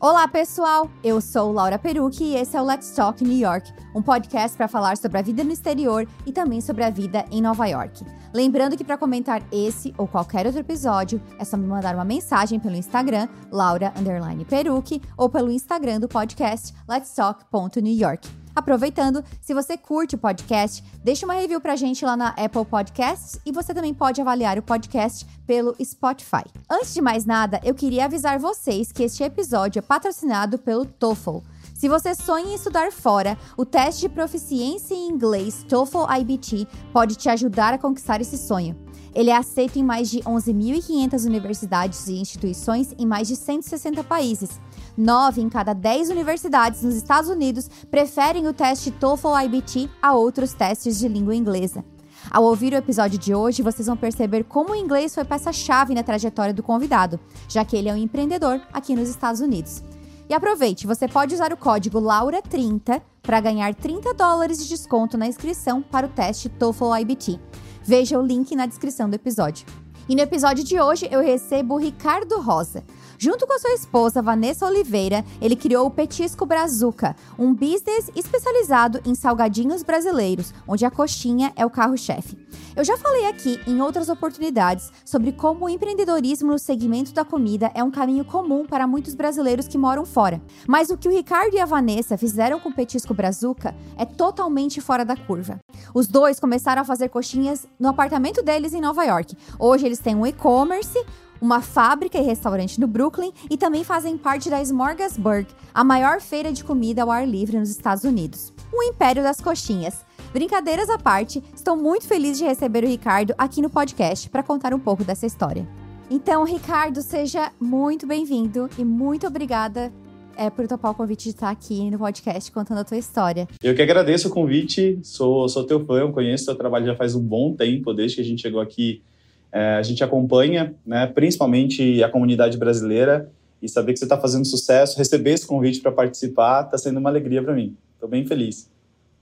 Olá, pessoal! Eu sou Laura Perucci e esse é o Let's Talk New York, um podcast para falar sobre a vida no exterior e também sobre a vida em Nova York. Lembrando que para comentar esse ou qualquer outro episódio, é só me mandar uma mensagem pelo Instagram, Laura Perucci, ou pelo Instagram do podcast Let's Talk.newyork. Aproveitando, se você curte o podcast, deixa uma review pra gente lá na Apple Podcasts e você também pode avaliar o podcast pelo Spotify. Antes de mais nada, eu queria avisar vocês que este episódio é patrocinado pelo TOEFL. Se você sonha em estudar fora, o teste de proficiência em inglês TOEFL IBT pode te ajudar a conquistar esse sonho. Ele é aceito em mais de 11.500 universidades e instituições em mais de 160 países. Nove em cada dez universidades nos Estados Unidos preferem o teste TOEFL IBT a outros testes de língua inglesa. Ao ouvir o episódio de hoje, vocês vão perceber como o inglês foi peça-chave na trajetória do convidado, já que ele é um empreendedor aqui nos Estados Unidos. E aproveite, você pode usar o código LAURA30 para ganhar 30 dólares de desconto na inscrição para o teste TOEFL IBT. Veja o link na descrição do episódio. E no episódio de hoje eu recebo o Ricardo Rosa. Junto com sua esposa Vanessa Oliveira, ele criou o Petisco Brazuca, um business especializado em salgadinhos brasileiros, onde a coxinha é o carro-chefe. Eu já falei aqui em outras oportunidades sobre como o empreendedorismo no segmento da comida é um caminho comum para muitos brasileiros que moram fora. Mas o que o Ricardo e a Vanessa fizeram com o Petisco Brazuca é totalmente fora da curva. Os dois começaram a fazer coxinhas no apartamento deles em Nova York. Hoje eles têm um e-commerce, uma fábrica e restaurante no Brooklyn e também fazem parte da Smorgasburg, a maior feira de comida ao ar livre nos Estados Unidos. O império das coxinhas. Brincadeiras à parte, estou muito feliz de receber o Ricardo aqui no podcast para contar um pouco dessa história. Então, Ricardo, seja muito bem-vindo e muito obrigada é, por topar o convite de estar aqui no podcast contando a tua história. Eu que agradeço o convite, sou, sou teu fã, eu conheço teu trabalho já faz um bom tempo, desde que a gente chegou aqui é, a gente acompanha, né, principalmente a comunidade brasileira, e saber que você está fazendo sucesso, receber esse convite para participar, está sendo uma alegria para mim. Estou bem feliz.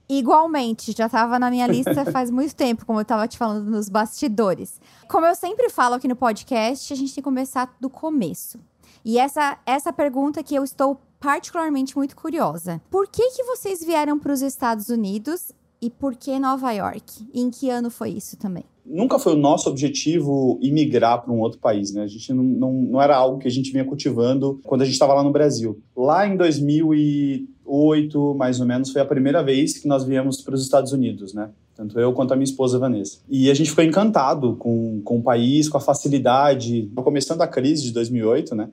Igualmente, já estava na minha lista faz muito tempo, como eu estava te falando nos bastidores. Como eu sempre falo aqui no podcast, a gente tem que começar do começo. E essa, essa pergunta que eu estou particularmente muito curiosa. Por que, que vocês vieram para os Estados Unidos e por que Nova York? E em que ano foi isso também? Nunca foi o nosso objetivo imigrar para um outro país, né? A gente não, não, não era algo que a gente vinha cultivando quando a gente estava lá no Brasil. Lá em 2008, mais ou menos, foi a primeira vez que nós viemos para os Estados Unidos, né? Tanto eu quanto a minha esposa Vanessa. E a gente ficou encantado com, com o país, com a facilidade. Começando a crise de 2008, né?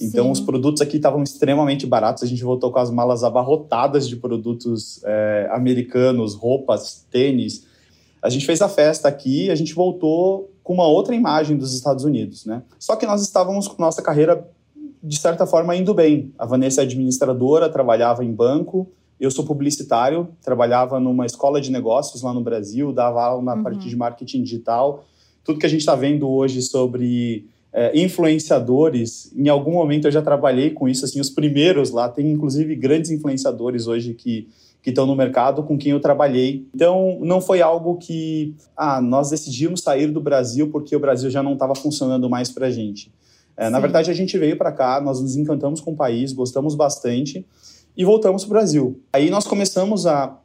Então, Sim. os produtos aqui estavam extremamente baratos. A gente voltou com as malas abarrotadas de produtos é, americanos, roupas, tênis. A gente fez a festa aqui, a gente voltou com uma outra imagem dos Estados Unidos, né? Só que nós estávamos com nossa carreira de certa forma indo bem. A Vanessa é administradora, trabalhava em banco, eu sou publicitário, trabalhava numa escola de negócios lá no Brasil, dava aula na uhum. parte de marketing digital. Tudo que a gente está vendo hoje sobre é, influenciadores, em algum momento eu já trabalhei com isso, assim, os primeiros lá, tem inclusive grandes influenciadores hoje que que estão no mercado com quem eu trabalhei. Então, não foi algo que ah, nós decidimos sair do Brasil porque o Brasil já não estava funcionando mais para a gente. É, na verdade, a gente veio para cá, nós nos encantamos com o país, gostamos bastante e voltamos para o Brasil. Aí nós começamos a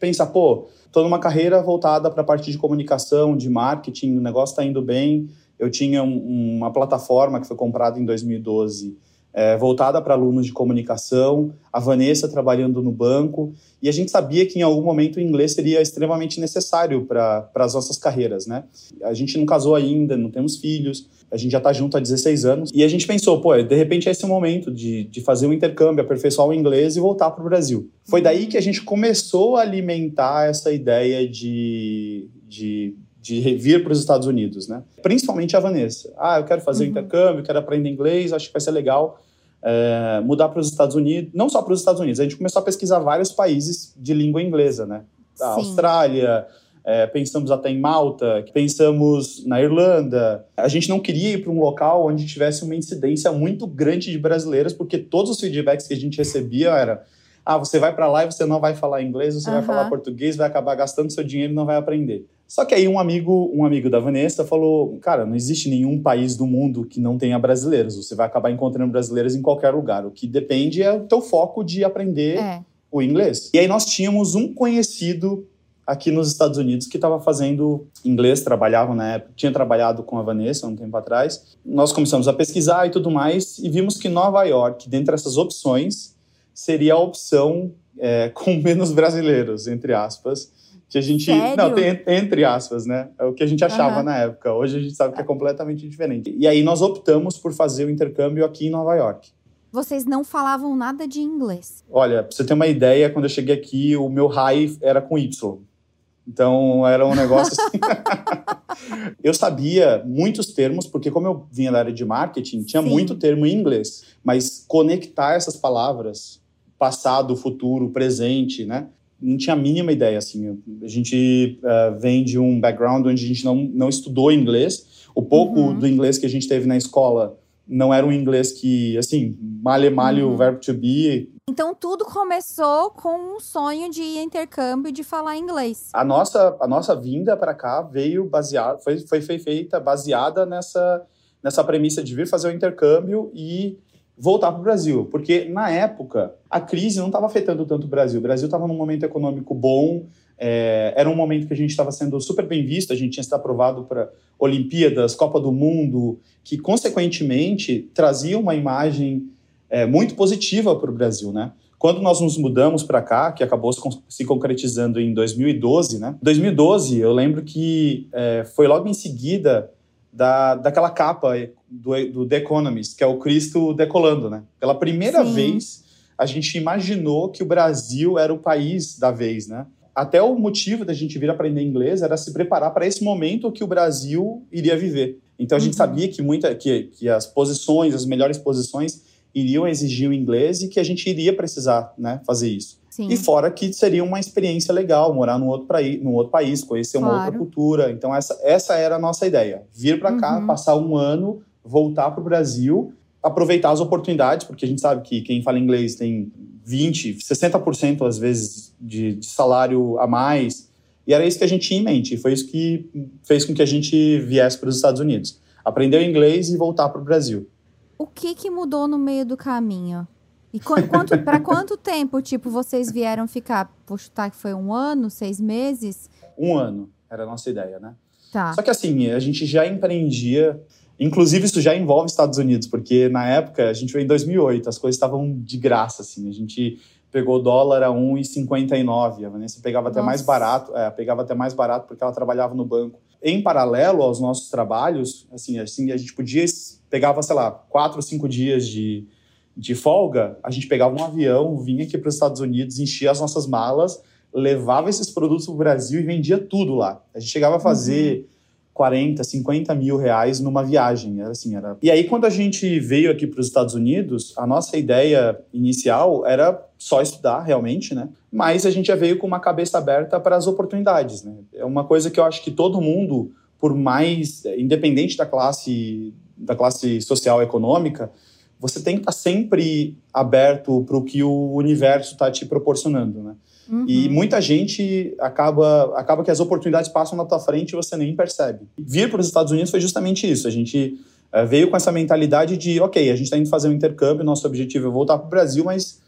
pensar, pô, estou numa carreira voltada para a parte de comunicação, de marketing, o negócio está indo bem. Eu tinha um, uma plataforma que foi comprada em 2012 é, voltada para alunos de comunicação, a Vanessa trabalhando no banco, e a gente sabia que em algum momento o inglês seria extremamente necessário para as nossas carreiras, né? A gente não casou ainda, não temos filhos, a gente já está junto há 16 anos, e a gente pensou, pô, de repente é esse o momento de, de fazer um intercâmbio, aperfeiçoar o inglês e voltar para o Brasil. Foi daí que a gente começou a alimentar essa ideia de, de de vir para os Estados Unidos, né? Principalmente a Vanessa. Ah, eu quero fazer uhum. um intercâmbio, quero aprender inglês, acho que vai ser legal é, mudar para os Estados Unidos, não só para os Estados Unidos, a gente começou a pesquisar vários países de língua inglesa, né? A Austrália, é, pensamos até em Malta, pensamos na Irlanda. A gente não queria ir para um local onde tivesse uma incidência muito grande de brasileiros, porque todos os feedbacks que a gente recebia era ah, você vai para lá e você não vai falar inglês, você vai falar português, vai acabar gastando seu dinheiro e não vai aprender. Só que aí um amigo, um amigo da Vanessa falou: "Cara, não existe nenhum país do mundo que não tenha brasileiros. Você vai acabar encontrando brasileiros em qualquer lugar. O que depende é o teu foco de aprender é. o inglês". E aí nós tínhamos um conhecido aqui nos Estados Unidos que estava fazendo inglês, trabalhava na época, tinha trabalhado com a Vanessa um tempo atrás. Nós começamos a pesquisar e tudo mais e vimos que Nova York, dentre essas opções, seria a opção é, com menos brasileiros, entre aspas, que a gente. Sério? Não, tem entre aspas, né? É o que a gente achava uhum. na época. Hoje a gente sabe que é completamente diferente. E aí nós optamos por fazer o intercâmbio aqui em Nova York. Vocês não falavam nada de inglês? Olha, pra você ter uma ideia, quando eu cheguei aqui, o meu high era com Y. Então era um negócio assim. eu sabia muitos termos, porque como eu vinha da área de marketing, tinha Sim. muito termo em inglês. Mas conectar essas palavras, passado, futuro, presente, né? Não tinha a mínima ideia, assim. A gente uh, vem de um background onde a gente não, não estudou inglês. O pouco uhum. do inglês que a gente teve na escola não era um inglês que, assim, malhe malhe uhum. o verbo to be. Então tudo começou com um sonho de intercâmbio de falar inglês. A nossa, a nossa vinda para cá veio baseada, foi, foi feita baseada nessa, nessa premissa de vir fazer o intercâmbio e voltar para o Brasil, porque na época a crise não estava afetando tanto o Brasil. O Brasil estava num momento econômico bom, é, era um momento que a gente estava sendo super bem visto, a gente tinha sido aprovado para Olimpíadas, Copa do Mundo, que consequentemente trazia uma imagem é, muito positiva para o Brasil, né? Quando nós nos mudamos para cá, que acabou se concretizando em 2012, né? 2012, eu lembro que é, foi logo em seguida da, daquela capa do, do The Economist, que é o Cristo decolando, né? Pela primeira Sim. vez, a gente imaginou que o Brasil era o país da vez, né? Até o motivo da gente vir aprender inglês era se preparar para esse momento que o Brasil iria viver. Então a gente uhum. sabia que muita que, que as posições, as melhores posições iriam exigir o inglês e que a gente iria precisar, né, fazer isso. Sim. E fora que seria uma experiência legal morar num outro, país, num outro país, conhecer claro. uma outra cultura. Então, essa, essa era a nossa ideia. Vir para cá, uhum. passar um ano, voltar para o Brasil, aproveitar as oportunidades, porque a gente sabe que quem fala inglês tem 20, 60% às vezes de, de salário a mais. E era isso que a gente tinha em mente. E foi isso que fez com que a gente viesse para os Estados Unidos. Aprender inglês e voltar para o Brasil. O que, que mudou no meio do caminho? E quanto, para quanto tempo, tipo, vocês vieram ficar? Vou chutar que foi um ano, seis meses? Um ano, era a nossa ideia, né? Tá. Só que assim, a gente já empreendia. Inclusive, isso já envolve Estados Unidos, porque na época, a gente veio em 2008, as coisas estavam de graça, assim. A gente pegou dólar a 1,59. A Vanessa pegava até Nossa. mais barato, é, pegava até mais barato porque ela trabalhava no banco. Em paralelo aos nossos trabalhos, assim, assim a gente podia pegava, sei lá, quatro ou cinco dias de, de folga, a gente pegava um avião, vinha aqui para os Estados Unidos, enchia as nossas malas, levava esses produtos para o Brasil e vendia tudo lá. A gente chegava a fazer uhum. 40, 50 mil reais numa viagem. Era assim, era. E aí, quando a gente veio aqui para os Estados Unidos, a nossa ideia inicial era só estudar realmente, né? Mas a gente já veio com uma cabeça aberta para as oportunidades, né? É uma coisa que eu acho que todo mundo, por mais independente da classe, da classe social econômica, você tem que estar sempre aberto para o que o universo está te proporcionando, né? Uhum. E muita gente acaba, acaba que as oportunidades passam na tua frente e você nem percebe. Vir para os Estados Unidos foi justamente isso. A gente é, veio com essa mentalidade de, ok, a gente está indo fazer um intercâmbio, nosso objetivo é voltar para o Brasil, mas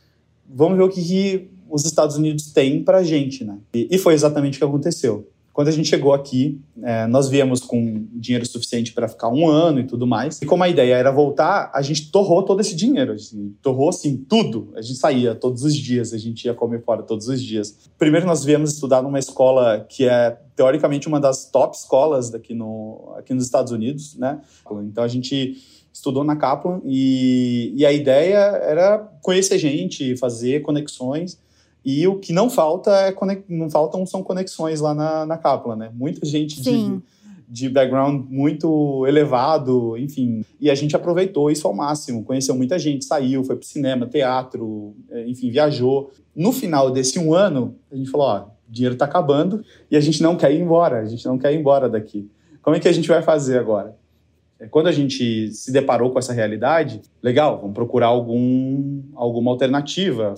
vamos ver o que, que os Estados Unidos têm para a gente, né? E, e foi exatamente o que aconteceu. Quando a gente chegou aqui, é, nós viemos com dinheiro suficiente para ficar um ano e tudo mais. E como a ideia era voltar, a gente torrou todo esse dinheiro. Assim, torrou, assim, tudo. A gente saía todos os dias, a gente ia comer fora todos os dias. Primeiro, nós viemos estudar numa escola que é, teoricamente, uma das top escolas daqui no, aqui nos Estados Unidos, né? Então, a gente estudou na Kaplan e, e a ideia era conhecer gente, fazer conexões. E o que não falta é não faltam são conexões lá na, na né? Muita gente de, de background muito elevado, enfim. E a gente aproveitou isso ao máximo, conheceu muita gente, saiu, foi pro cinema, teatro, é, enfim, viajou. No final desse um ano, a gente falou, ó, o dinheiro tá acabando e a gente não quer ir embora, a gente não quer ir embora daqui. Como é que a gente vai fazer agora? É, quando a gente se deparou com essa realidade, legal, vamos procurar algum, alguma alternativa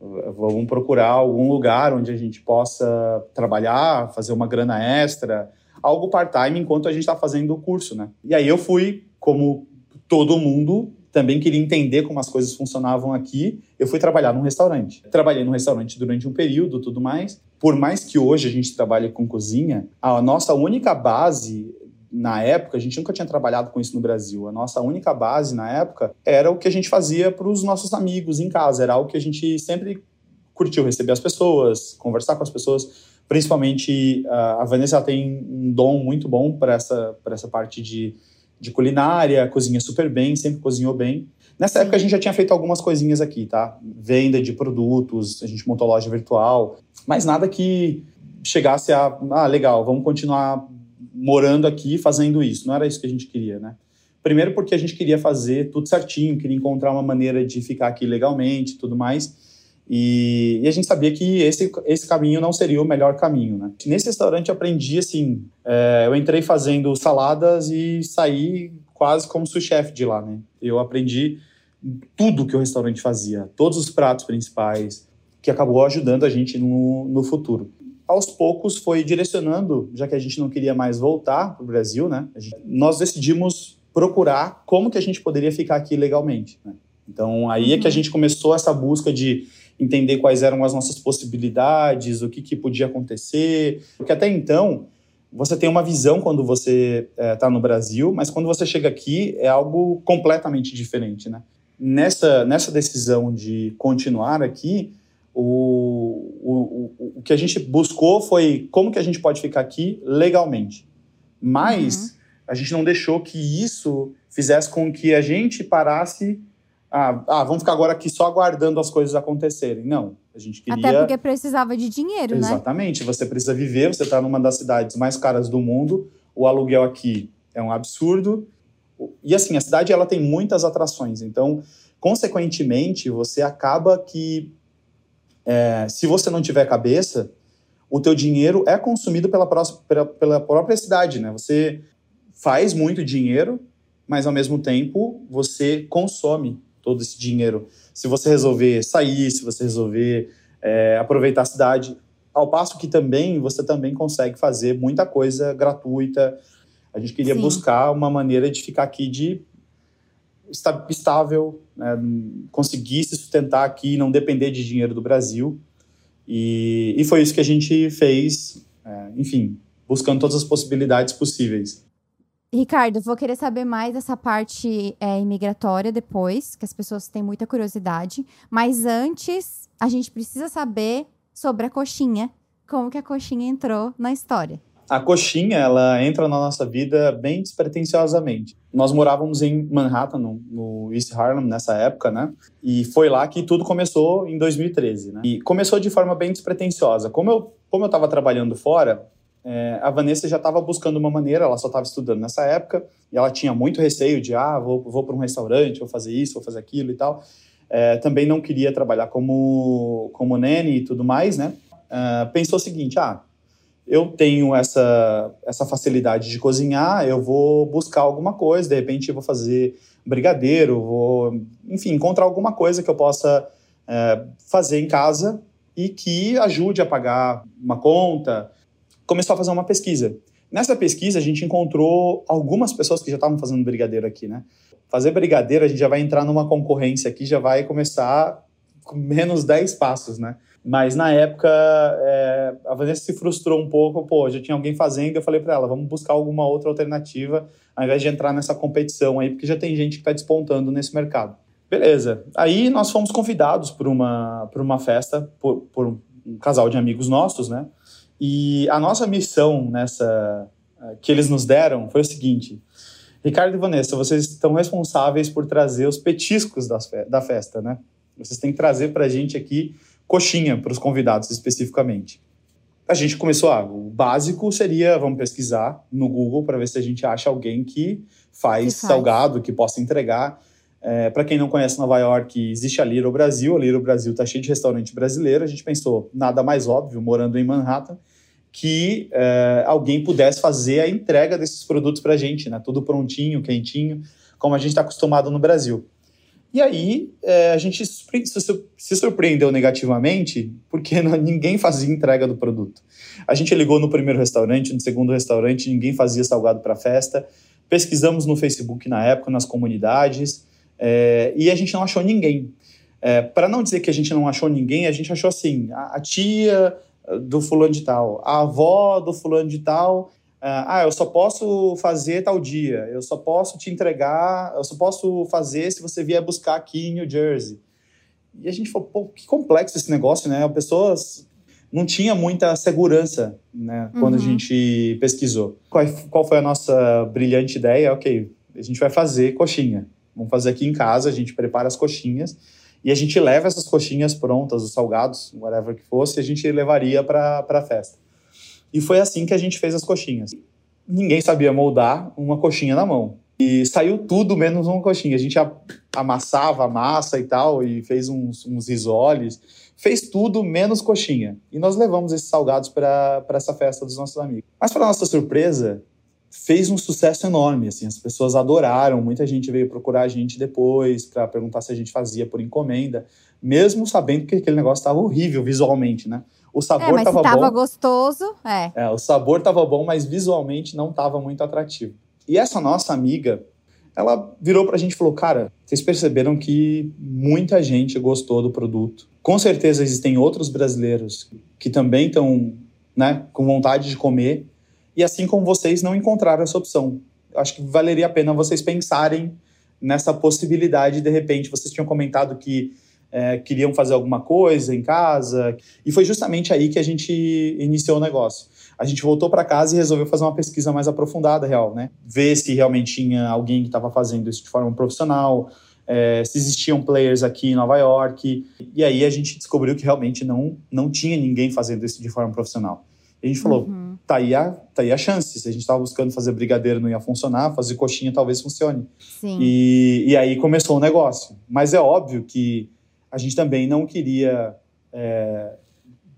Vamos procurar algum lugar onde a gente possa trabalhar, fazer uma grana extra, algo part-time enquanto a gente está fazendo o curso, né? E aí eu fui, como todo mundo, também queria entender como as coisas funcionavam aqui. Eu fui trabalhar num restaurante. Trabalhei num restaurante durante um período, tudo mais. Por mais que hoje a gente trabalhe com cozinha, a nossa única base na época, a gente nunca tinha trabalhado com isso no Brasil. A nossa única base na época era o que a gente fazia para os nossos amigos em casa. Era algo que a gente sempre curtiu receber as pessoas, conversar com as pessoas. Principalmente a Vanessa tem um dom muito bom para essa, essa parte de, de culinária, cozinha super bem, sempre cozinhou bem. Nessa época a gente já tinha feito algumas coisinhas aqui, tá? Venda de produtos, a gente montou loja virtual, mas nada que chegasse a, ah, legal, vamos continuar morando aqui fazendo isso. Não era isso que a gente queria, né? Primeiro porque a gente queria fazer tudo certinho, queria encontrar uma maneira de ficar aqui legalmente tudo mais. E, e, a gente sabia que esse, esse caminho não seria o melhor caminho, né? Nesse restaurante eu aprendi, assim, é, eu entrei fazendo saladas e saí quase como sous-chefe de lá, né? Eu aprendi tudo que o restaurante fazia, todos os pratos principais, que acabou ajudando a gente no, no futuro aos poucos foi direcionando, já que a gente não queria mais voltar para o Brasil, né? Gente, nós decidimos procurar como que a gente poderia ficar aqui legalmente. Né? Então aí é que a uhum. gente começou essa busca de entender quais eram as nossas possibilidades, o que, que podia acontecer, porque até então você tem uma visão quando você está eh, é, no Brasil, mas quando você chega aqui é algo completamente diferente, né? Nessa, nessa decisão de continuar aqui, o, o, o, que a gente buscou foi como que a gente pode ficar aqui legalmente. Mas uhum. a gente não deixou que isso fizesse com que a gente parasse. Ah, ah, vamos ficar agora aqui só aguardando as coisas acontecerem. Não. A gente queria. Até porque precisava de dinheiro, Exatamente. né? Exatamente. Você precisa viver, você está numa das cidades mais caras do mundo, o aluguel aqui é um absurdo. E assim, a cidade ela tem muitas atrações. Então, consequentemente, você acaba que é, se você não tiver cabeça, o teu dinheiro é consumido pela, pela, pela própria cidade, né? Você faz muito dinheiro, mas ao mesmo tempo você consome todo esse dinheiro. Se você resolver sair, se você resolver é, aproveitar a cidade, ao passo que também você também consegue fazer muita coisa gratuita. A gente queria Sim. buscar uma maneira de ficar aqui de estável, né, conseguir se sustentar aqui, não depender de dinheiro do Brasil. E, e foi isso que a gente fez, é, enfim, buscando todas as possibilidades possíveis. Ricardo, vou querer saber mais dessa parte é, imigratória depois, que as pessoas têm muita curiosidade. Mas antes, a gente precisa saber sobre a coxinha. Como que a coxinha entrou na história? A coxinha, ela entra na nossa vida bem despretensiosamente. Nós morávamos em Manhattan, no, no, East Harlem, nessa época, né? E foi lá que tudo começou em 2013, né? E começou de forma bem despretensiosa. Como eu como eu estava trabalhando fora, é, a Vanessa já estava buscando uma maneira, ela só estava estudando nessa época, e ela tinha muito receio de, ah, vou, vou para um restaurante, vou fazer isso, vou fazer aquilo e tal. É, também não queria trabalhar como, como nene e tudo mais, né? É, pensou o seguinte, ah, eu tenho essa, essa facilidade de cozinhar, eu vou buscar alguma coisa, de repente eu vou fazer brigadeiro, vou, enfim, encontrar alguma coisa que eu possa é, fazer em casa e que ajude a pagar uma conta. Começou a fazer uma pesquisa. Nessa pesquisa, a gente encontrou algumas pessoas que já estavam fazendo brigadeiro aqui, né? Fazer brigadeiro, a gente já vai entrar numa concorrência aqui, já vai começar com menos 10 passos, né? Mas na época é, a Vanessa se frustrou um pouco, pô, já tinha alguém fazendo, eu falei para ela, vamos buscar alguma outra alternativa ao invés de entrar nessa competição aí, porque já tem gente que está despontando nesse mercado. Beleza. Aí nós fomos convidados por uma, por uma festa, por, por um casal de amigos nossos, né? E a nossa missão nessa que eles nos deram foi o seguinte: Ricardo e Vanessa, vocês estão responsáveis por trazer os petiscos da festa, né? Vocês têm que trazer para a gente aqui coxinha para os convidados especificamente. A gente começou, ah, o básico seria, vamos pesquisar no Google para ver se a gente acha alguém que faz, que faz. salgado, que possa entregar. É, para quem não conhece Nova York, existe a Little Brasil. A Little Brasil está cheia de restaurante brasileiro. A gente pensou, nada mais óbvio, morando em Manhattan, que é, alguém pudesse fazer a entrega desses produtos para a gente, né? Tudo prontinho, quentinho, como a gente está acostumado no Brasil. E aí é, a gente se surpreendeu negativamente porque ninguém fazia entrega do produto. A gente ligou no primeiro restaurante, no segundo restaurante, ninguém fazia salgado para festa. Pesquisamos no Facebook na época, nas comunidades, é, e a gente não achou ninguém. É, para não dizer que a gente não achou ninguém, a gente achou assim: a, a tia do fulano de tal, a avó do fulano de tal. Ah, eu só posso fazer tal dia, eu só posso te entregar, eu só posso fazer se você vier buscar aqui em New Jersey. E a gente falou, pô, que complexo esse negócio, né? As pessoas não tinha muita segurança, né? Quando uhum. a gente pesquisou. Qual, qual foi a nossa brilhante ideia? Ok, a gente vai fazer coxinha. Vamos fazer aqui em casa, a gente prepara as coxinhas e a gente leva essas coxinhas prontas, os salgados, whatever que fosse, a gente levaria para a festa. E foi assim que a gente fez as coxinhas. Ninguém sabia moldar uma coxinha na mão. E saiu tudo menos uma coxinha. A gente amassava a massa e tal, e fez uns, uns risoles fez tudo menos coxinha. E nós levamos esses salgados para essa festa dos nossos amigos. Mas, para nossa surpresa, fez um sucesso enorme. Assim, as pessoas adoraram, muita gente veio procurar a gente depois para perguntar se a gente fazia por encomenda, mesmo sabendo que aquele negócio estava horrível visualmente, né? O sabor estava é, bom. Tava gostoso, é. é o sabor estava bom, mas visualmente não estava muito atrativo. E essa nossa amiga, ela virou para a gente e falou: Cara, vocês perceberam que muita gente gostou do produto. Com certeza existem outros brasileiros que também estão né, com vontade de comer, e assim como vocês não encontraram essa opção. Acho que valeria a pena vocês pensarem nessa possibilidade, de repente. Vocês tinham comentado que é, queriam fazer alguma coisa em casa, e foi justamente aí que a gente iniciou o negócio. A gente voltou para casa e resolveu fazer uma pesquisa mais aprofundada, real, né? Ver se realmente tinha alguém que estava fazendo isso de forma profissional, é, se existiam players aqui em Nova York. E aí a gente descobriu que realmente não, não tinha ninguém fazendo isso de forma profissional. E a gente falou, uhum. tá, aí a, tá aí a chance. Se a gente estava buscando fazer brigadeiro não ia funcionar, fazer coxinha talvez funcione. Sim. E, e aí começou o negócio. Mas é óbvio que a gente também não queria é,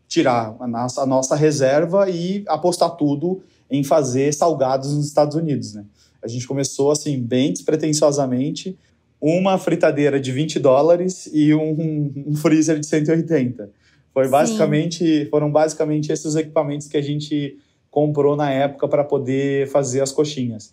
tirar a nossa, a nossa reserva e apostar tudo em fazer salgados nos Estados Unidos, né? A gente começou assim, bem despretensiosamente, uma fritadeira de 20 dólares e um, um freezer de 180. Foi basicamente, foram basicamente esses equipamentos que a gente comprou na época para poder fazer as coxinhas.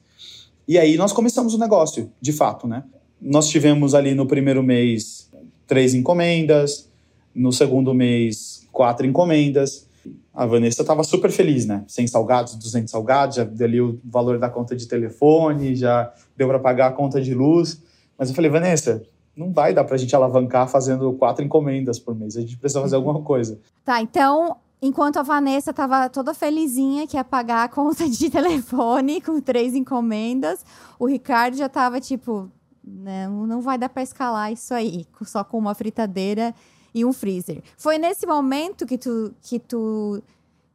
E aí nós começamos o negócio, de fato, né? Nós tivemos ali no primeiro mês três encomendas, no segundo mês quatro encomendas. A Vanessa estava super feliz, né? 100 salgados, 200 salgados, já deu ali o valor da conta de telefone, já deu para pagar a conta de luz. Mas eu falei, Vanessa, não vai dar pra gente alavancar fazendo quatro encomendas por mês. A gente precisa fazer alguma coisa. Tá, então, enquanto a Vanessa tava toda felizinha que ia pagar a conta de telefone com três encomendas, o Ricardo já tava tipo, não, não vai dar pra escalar isso aí, só com uma fritadeira e um freezer. Foi nesse momento que tu, que tu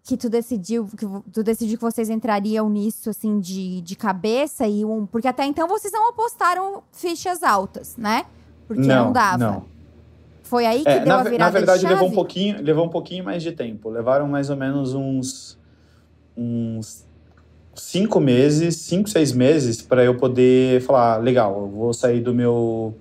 que tu decidiu que tu decidiu que vocês entrariam nisso assim de, de cabeça e um porque até então vocês não apostaram fichas altas, né? Porque não, não dava. Não. Foi aí que é, deu na, a virada Na verdade levou um pouquinho levou um pouquinho mais de tempo. Levaram mais ou menos uns uns cinco meses, cinco seis meses para eu poder falar legal, eu vou sair do meu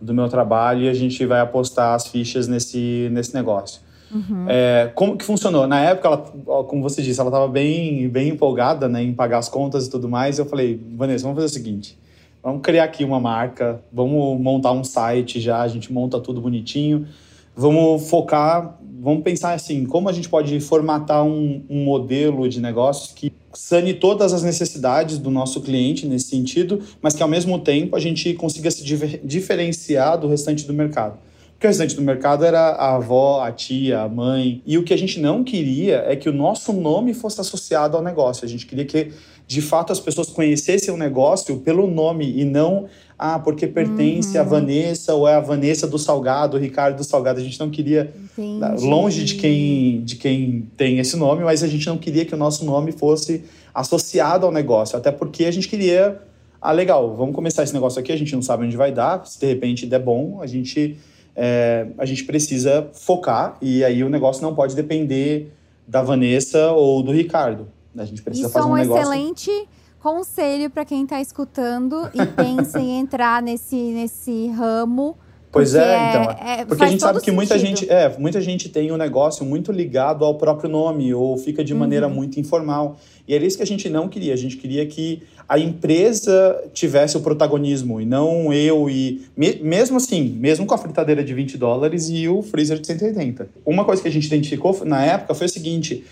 do meu trabalho e a gente vai apostar as fichas nesse nesse negócio. Uhum. É, como que funcionou? Na época, ela, como você disse, ela estava bem, bem empolgada né, em pagar as contas e tudo mais. Eu falei, Vanessa, vamos fazer o seguinte: vamos criar aqui uma marca, vamos montar um site já, a gente monta tudo bonitinho. Vamos focar, vamos pensar assim, como a gente pode formatar um, um modelo de negócio que sane todas as necessidades do nosso cliente nesse sentido, mas que ao mesmo tempo a gente consiga se diferenciar do restante do mercado. Porque o restante do mercado era a avó, a tia, a mãe. E o que a gente não queria é que o nosso nome fosse associado ao negócio. A gente queria que, de fato, as pessoas conhecessem o negócio pelo nome e não, ah, porque pertence uhum. a Vanessa ou é a Vanessa do Salgado, o Ricardo do Salgado. A gente não queria, Entendi. longe de quem, de quem tem esse nome, mas a gente não queria que o nosso nome fosse associado ao negócio. Até porque a gente queria, ah, legal, vamos começar esse negócio aqui, a gente não sabe onde vai dar, se de repente der bom, a gente é, a gente precisa focar e aí o negócio não pode depender da Vanessa ou do Ricardo. A gente precisa Isso fazer é um, um negócio... excelente conselho para quem está escutando e pensa em entrar nesse, nesse ramo. Pois é, é, então. É, porque a gente sabe que muita gente, é, muita gente tem um negócio muito ligado ao próprio nome ou fica de maneira uhum. muito informal. E era isso que a gente não queria. A gente queria que a empresa tivesse o protagonismo e não eu e. Me, mesmo assim, mesmo com a fritadeira de 20 dólares e o freezer de 180. Uma coisa que a gente identificou na época foi o seguinte: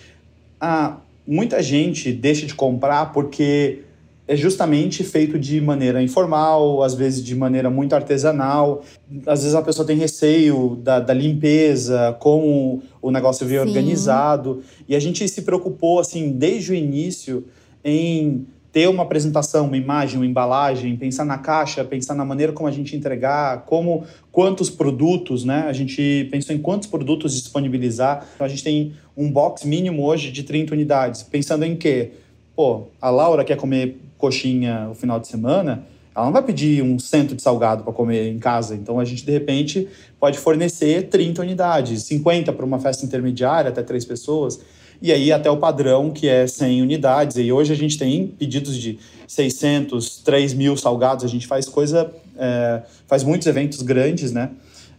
a, muita gente deixa de comprar porque é justamente feito de maneira informal, às vezes de maneira muito artesanal. Às vezes a pessoa tem receio da, da limpeza, como o negócio veio Sim. organizado. E a gente se preocupou, assim, desde o início, em ter uma apresentação, uma imagem, uma embalagem, pensar na caixa, pensar na maneira como a gente entregar, como quantos produtos, né? A gente pensou em quantos produtos disponibilizar. Então a gente tem um box mínimo hoje de 30 unidades. Pensando em quê? Pô, a Laura quer comer coxinha o final de semana, ela não vai pedir um cento de salgado para comer em casa. Então a gente de repente pode fornecer 30 unidades, 50 para uma festa intermediária até três pessoas e aí até o padrão, que é 100 unidades. E hoje a gente tem pedidos de 600, 3 mil salgados, a gente faz coisa, é, faz muitos eventos grandes, né?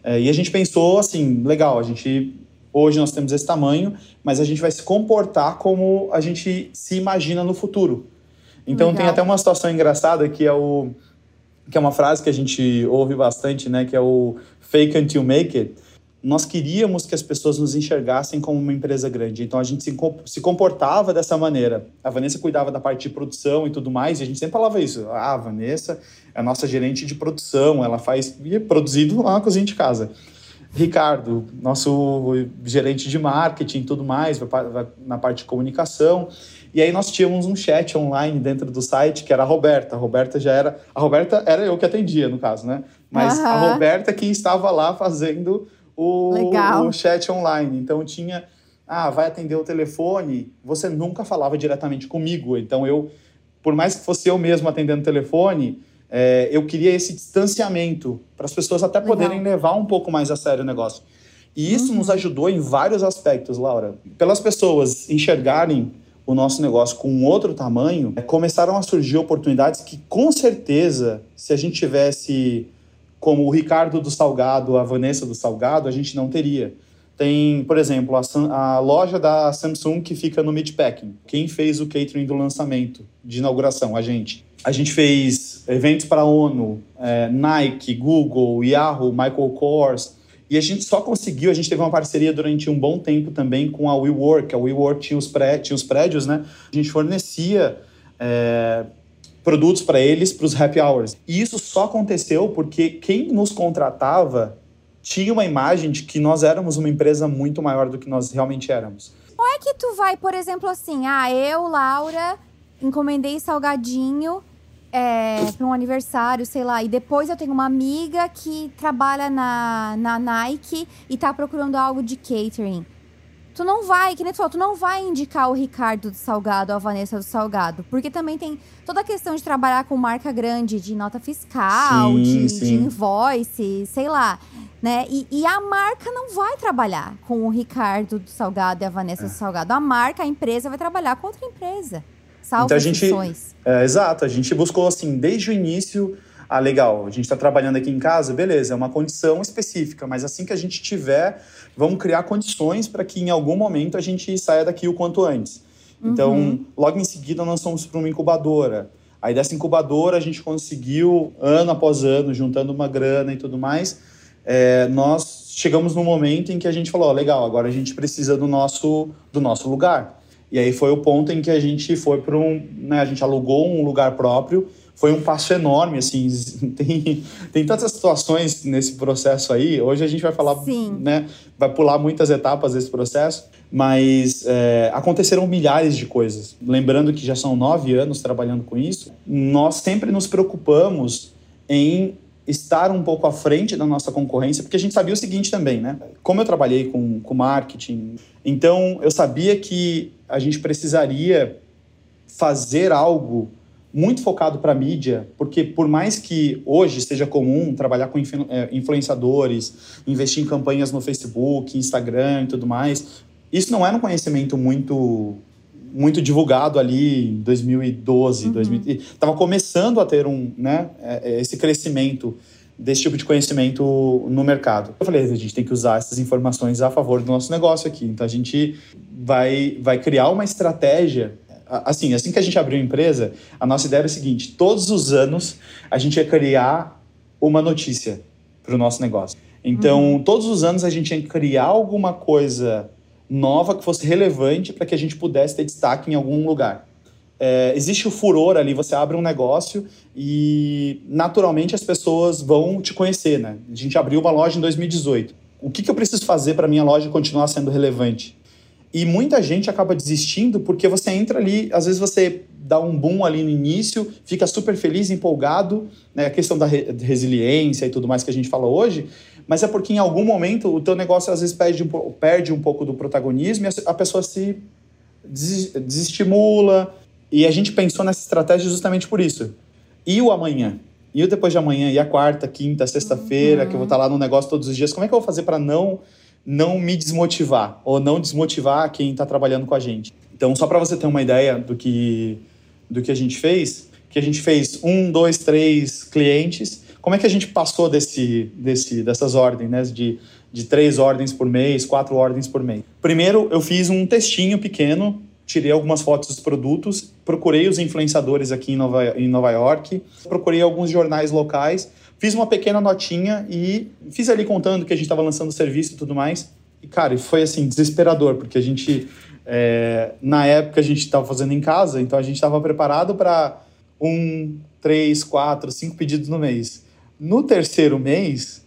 É, e a gente pensou assim, legal, a gente hoje nós temos esse tamanho, mas a gente vai se comportar como a gente se imagina no futuro. Então legal. tem até uma situação engraçada que é o que é uma frase que a gente ouve bastante, né, que é o fake until make it nós queríamos que as pessoas nos enxergassem como uma empresa grande. Então a gente se, se comportava dessa maneira. A Vanessa cuidava da parte de produção e tudo mais, e a gente sempre falava isso. Ah, a Vanessa é a nossa gerente de produção, ela faz e é produzido lá na cozinha de casa. Ricardo, nosso gerente de marketing e tudo mais, na parte de comunicação. E aí nós tínhamos um chat online dentro do site, que era a Roberta. A Roberta já era. A Roberta era eu que atendia, no caso, né? Mas uhum. a Roberta que estava lá fazendo o, o chat online. Então tinha, ah, vai atender o telefone, você nunca falava diretamente comigo. Então eu, por mais que fosse eu mesmo atendendo o telefone, é, eu queria esse distanciamento para as pessoas até Legal. poderem levar um pouco mais a sério o negócio. E isso uhum. nos ajudou em vários aspectos, Laura. Pelas pessoas enxergarem o nosso negócio com outro tamanho, começaram a surgir oportunidades que, com certeza, se a gente tivesse como o Ricardo do Salgado, a Vanessa do Salgado, a gente não teria. Tem, por exemplo, a, a, loja da Samsung que fica no Meatpacking. Quem fez o catering do lançamento, de inauguração? A gente. A gente fez eventos para a ONU, é, Nike, Google, Yahoo, Michael Kors. E a gente só conseguiu, a gente teve uma parceria durante um bom tempo também com a WeWork. A WeWork tinha os, pré, tinha os prédios, né? A gente fornecia é, produtos para eles para os happy hours. E isso só aconteceu porque quem nos contratava tinha uma imagem de que nós éramos uma empresa muito maior do que nós realmente éramos. Ou é que tu vai, por exemplo, assim, ah, eu, Laura, encomendei salgadinho é, para um aniversário, sei lá, e depois eu tenho uma amiga que trabalha na, na Nike e tá procurando algo de catering tu não vai, que nem tu falou, tu não vai indicar o Ricardo do Salgado ou a Vanessa do Salgado, porque também tem toda a questão de trabalhar com marca grande de nota fiscal, sim, de, sim. de invoice, sei lá, né? E, e, a marca não vai trabalhar com o Ricardo do Salgado e a Vanessa é. do Salgado. A marca, a empresa vai trabalhar com outra empresa. Salvo então a gente, é, exato, a gente buscou assim desde o início ah, legal, a gente está trabalhando aqui em casa, beleza, é uma condição específica, mas assim que a gente tiver, vamos criar condições para que em algum momento a gente saia daqui o quanto antes. Então, uhum. logo em seguida, nós fomos para uma incubadora. Aí dessa incubadora a gente conseguiu, ano após ano, juntando uma grana e tudo mais, é, nós chegamos no momento em que a gente falou, oh, legal, agora a gente precisa do nosso, do nosso lugar. E aí foi o ponto em que a gente foi para um, né, a gente alugou um lugar próprio foi um passo enorme, assim, tem, tem tantas situações nesse processo aí, hoje a gente vai falar, Sim. né, vai pular muitas etapas desse processo, mas é, aconteceram milhares de coisas. Lembrando que já são nove anos trabalhando com isso, nós sempre nos preocupamos em estar um pouco à frente da nossa concorrência, porque a gente sabia o seguinte também, né? Como eu trabalhei com, com marketing, então eu sabia que a gente precisaria fazer algo muito focado para mídia, porque por mais que hoje seja comum trabalhar com é, influenciadores, investir em campanhas no Facebook, Instagram e tudo mais, isso não era um conhecimento muito muito divulgado ali em 2012, uhum. 2000, estava começando a ter um, né, é, é, esse crescimento desse tipo de conhecimento no mercado. Eu falei, a gente tem que usar essas informações a favor do nosso negócio aqui. Então a gente vai, vai criar uma estratégia. Assim, assim que a gente abriu a empresa, a nossa ideia era a seguinte: todos os anos a gente ia criar uma notícia para o nosso negócio. Então, uhum. todos os anos a gente ia criar alguma coisa nova que fosse relevante para que a gente pudesse ter destaque em algum lugar é, existe o furor ali, você abre um negócio e naturalmente as pessoas vão te conhecer, né? A gente abriu uma loja em 2018. O que, que eu preciso fazer para minha loja continuar sendo relevante? E muita gente acaba desistindo porque você entra ali, às vezes você dá um boom ali no início, fica super feliz, empolgado, né? A questão da re resiliência e tudo mais que a gente fala hoje, mas é porque em algum momento o teu negócio às vezes perde um, perde um pouco do protagonismo e a pessoa se desestimula, e a gente pensou nessa estratégia justamente por isso. E o amanhã? E o depois de amanhã? E a quarta, quinta, sexta-feira, uhum. que eu vou estar lá no negócio todos os dias? Como é que eu vou fazer para não não me desmotivar ou não desmotivar quem está trabalhando com a gente? Então, só para você ter uma ideia do que do que a gente fez, que a gente fez um, dois, três clientes. Como é que a gente passou desse, desse, dessas ordens, né? De, de três ordens por mês, quatro ordens por mês. Primeiro, eu fiz um textinho pequeno tirei algumas fotos dos produtos, procurei os influenciadores aqui em Nova, em Nova York, procurei alguns jornais locais, fiz uma pequena notinha e fiz ali contando que a gente estava lançando o serviço e tudo mais. E, cara, foi assim, desesperador, porque a gente, é, na época, a gente estava fazendo em casa, então a gente estava preparado para um, três, quatro, cinco pedidos no mês. No terceiro mês,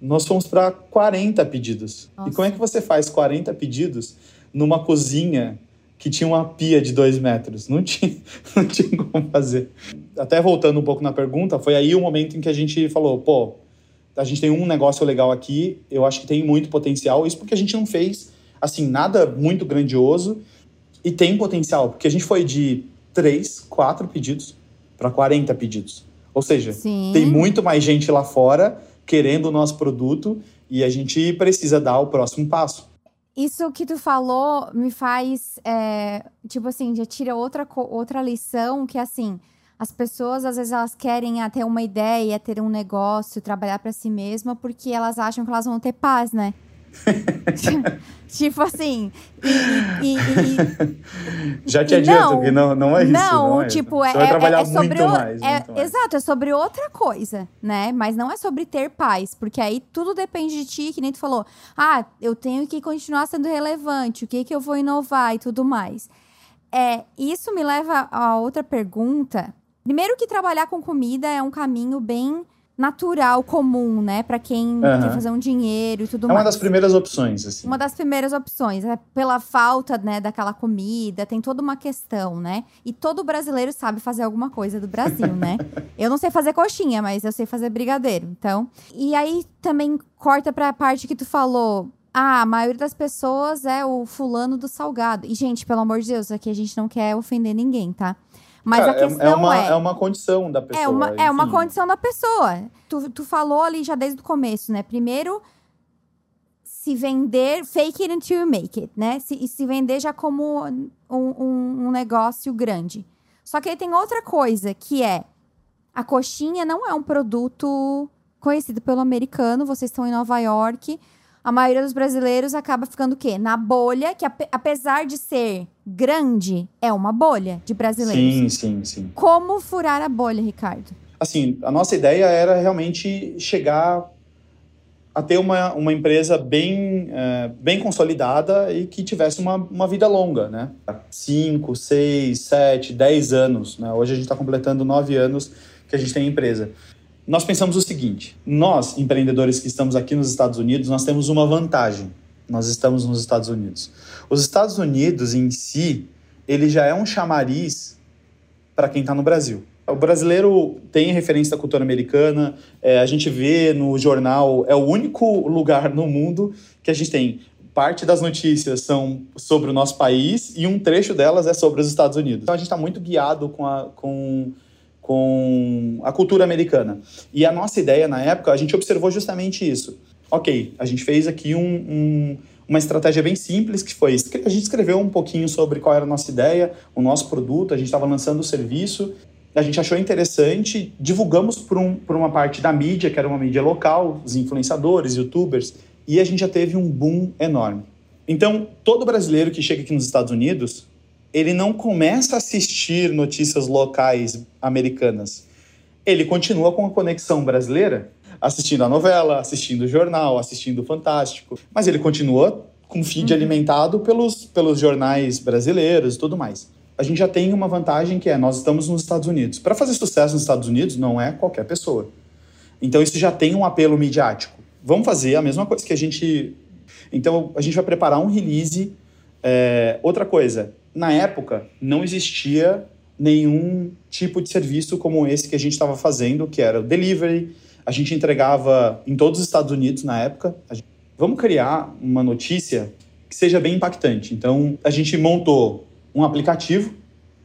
nós fomos para 40 pedidos. Nossa. E como é que você faz 40 pedidos numa cozinha que tinha uma pia de dois metros. Não tinha, não tinha como fazer. Até voltando um pouco na pergunta, foi aí o momento em que a gente falou, pô, a gente tem um negócio legal aqui, eu acho que tem muito potencial. Isso porque a gente não fez, assim, nada muito grandioso e tem potencial, porque a gente foi de três, quatro pedidos para 40 pedidos. Ou seja, Sim. tem muito mais gente lá fora querendo o nosso produto e a gente precisa dar o próximo passo. Isso que tu falou me faz, é, tipo assim, já tira outra, outra lição que, assim, as pessoas, às vezes, elas querem ter uma ideia, ter um negócio, trabalhar para si mesma, porque elas acham que elas vão ter paz, né? tipo assim. E, e, e, Já te adianto não, que não, não é isso. Não, não é tipo, é, é, é, sobre. O, mais, é, mais. Exato, é sobre outra coisa, né? Mas não é sobre ter paz, porque aí tudo depende de ti, que nem tu falou. Ah, eu tenho que continuar sendo relevante, o que, que eu vou inovar e tudo mais. É, isso me leva a outra pergunta. Primeiro que trabalhar com comida é um caminho bem natural, comum, né? Para quem uhum. quer fazer um dinheiro e tudo é mais. É uma das primeiras opções, assim. Uma das primeiras opções. É pela falta, né, daquela comida, tem toda uma questão, né? E todo brasileiro sabe fazer alguma coisa do Brasil, né? eu não sei fazer coxinha, mas eu sei fazer brigadeiro, então. E aí também corta para a parte que tu falou. Ah, a maioria das pessoas é o fulano do salgado. E, gente, pelo amor de Deus, aqui a gente não quer ofender ninguém, tá? Mas a é, é questão é uma, é, é uma condição da pessoa. É uma, é uma condição da pessoa. Tu, tu falou ali já desde o começo, né? Primeiro, se vender, fake it until you make it, né? Se, e se vender já como um, um, um negócio grande. Só que aí tem outra coisa, que é a coxinha não é um produto conhecido pelo americano. Vocês estão em Nova York a maioria dos brasileiros acaba ficando o quê? Na bolha, que apesar de ser grande, é uma bolha de brasileiros. Sim, sim, sim. Como furar a bolha, Ricardo? Assim, a nossa ideia era realmente chegar a ter uma, uma empresa bem, é, bem consolidada e que tivesse uma, uma vida longa, né? Cinco, seis, sete, dez anos. Né? Hoje a gente está completando nove anos que a gente tem a empresa nós pensamos o seguinte: nós, empreendedores que estamos aqui nos Estados Unidos, nós temos uma vantagem. Nós estamos nos Estados Unidos. Os Estados Unidos em si, ele já é um chamariz para quem está no Brasil. O brasileiro tem referência da cultura americana, é, a gente vê no jornal, é o único lugar no mundo que a gente tem parte das notícias são sobre o nosso país e um trecho delas é sobre os Estados Unidos. Então a gente está muito guiado com, a, com com a cultura americana. E a nossa ideia na época, a gente observou justamente isso. Ok, a gente fez aqui um, um, uma estratégia bem simples que foi a gente escreveu um pouquinho sobre qual era a nossa ideia, o nosso produto, a gente estava lançando o serviço, a gente achou interessante, divulgamos por, um, por uma parte da mídia, que era uma mídia local, os influenciadores, youtubers, e a gente já teve um boom enorme. Então, todo brasileiro que chega aqui nos Estados Unidos, ele não começa a assistir notícias locais americanas. Ele continua com a conexão brasileira assistindo a novela, assistindo o jornal, assistindo o Fantástico. Mas ele continua com o feed uhum. alimentado pelos, pelos jornais brasileiros e tudo mais. A gente já tem uma vantagem que é nós estamos nos Estados Unidos. Para fazer sucesso nos Estados Unidos não é qualquer pessoa. Então isso já tem um apelo midiático. Vamos fazer a mesma coisa que a gente. Então a gente vai preparar um release. É... Outra coisa, na época não existia nenhum tipo de serviço como esse que a gente estava fazendo, que era o delivery, a gente entregava em todos os Estados Unidos na época. Gente, vamos criar uma notícia que seja bem impactante. Então, a gente montou um aplicativo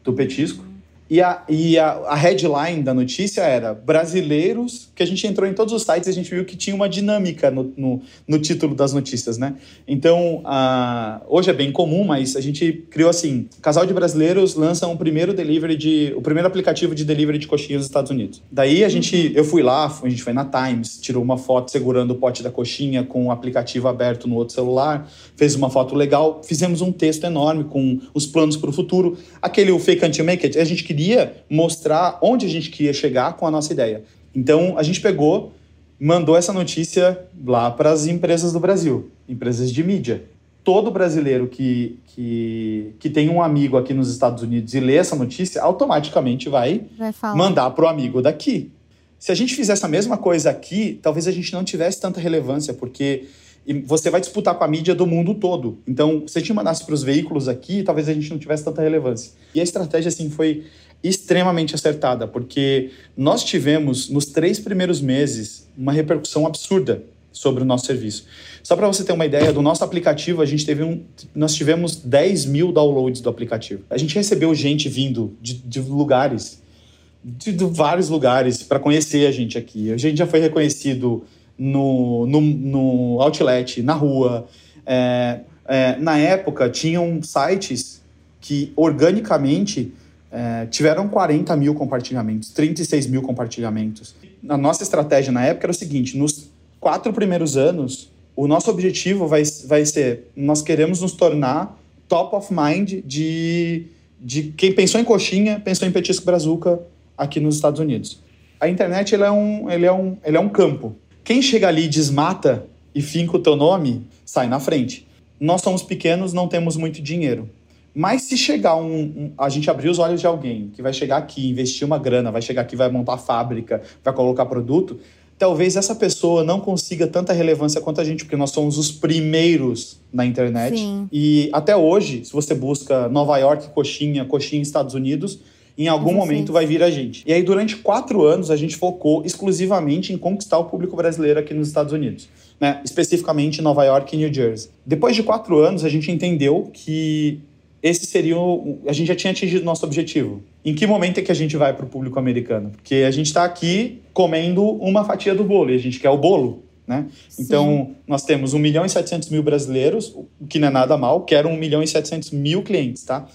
do Petisco e a, e a, a, headline da notícia era brasileiros, que a gente entrou em todos os sites e a gente viu que tinha uma dinâmica no, no, no título das notícias, né? Então, hoje é bem comum, mas a gente criou assim: casal de brasileiros lança um primeiro delivery de. o primeiro aplicativo de delivery de coxinhas nos Estados Unidos. Daí a gente, eu fui lá, a gente foi na Times, tirou uma foto segurando o pote da coxinha com o aplicativo aberto no outro celular, fez uma foto legal, fizemos um texto enorme com os planos para o futuro. Aquele o fake until make it, a gente queria queria mostrar onde a gente queria chegar com a nossa ideia. Então, a gente pegou, mandou essa notícia lá para as empresas do Brasil, empresas de mídia. Todo brasileiro que, que, que tem um amigo aqui nos Estados Unidos e lê essa notícia, automaticamente vai, vai mandar para o amigo daqui. Se a gente fizesse a mesma coisa aqui, talvez a gente não tivesse tanta relevância, porque você vai disputar com a mídia do mundo todo. Então, se a gente mandasse para os veículos aqui, talvez a gente não tivesse tanta relevância. E a estratégia, assim, foi extremamente acertada, porque nós tivemos, nos três primeiros meses, uma repercussão absurda sobre o nosso serviço. Só para você ter uma ideia, do nosso aplicativo, a gente teve um, nós tivemos 10 mil downloads do aplicativo. A gente recebeu gente vindo de, de lugares, de, de, vários lugares, para conhecer a gente aqui. A gente já foi reconhecido no, no, no outlet, na rua. É, é, na época, tinham sites que organicamente é, tiveram 40 mil compartilhamentos, 36 mil compartilhamentos. A nossa estratégia na época era o seguinte: nos quatro primeiros anos, o nosso objetivo vai, vai ser: nós queremos nos tornar top of mind de, de quem pensou em coxinha, pensou em petisco brazuca aqui nos Estados Unidos. A internet ele é, um, ele, é um, ele é um campo. Quem chega ali e desmata e finca o teu nome, sai na frente. Nós somos pequenos, não temos muito dinheiro. Mas se chegar um, um, A gente abrir os olhos de alguém que vai chegar aqui, investir uma grana, vai chegar aqui, vai montar fábrica, vai colocar produto, talvez essa pessoa não consiga tanta relevância quanto a gente, porque nós somos os primeiros na internet. Sim. E até hoje, se você busca Nova York, coxinha, coxinha Estados Unidos, em algum momento vai vir a gente. E aí, durante quatro anos, a gente focou exclusivamente em conquistar o público brasileiro aqui nos Estados Unidos. Né? Especificamente em Nova York e New Jersey. Depois de quatro anos, a gente entendeu que esse seria o, a gente já tinha atingido nosso objetivo. Em que momento é que a gente vai para o público americano? Porque a gente está aqui comendo uma fatia do bolo e a gente quer o bolo, né? Então, nós temos 1 milhão e 700 mil brasileiros, o que não é nada mal, quero 1 milhão e 700 mil clientes, tá?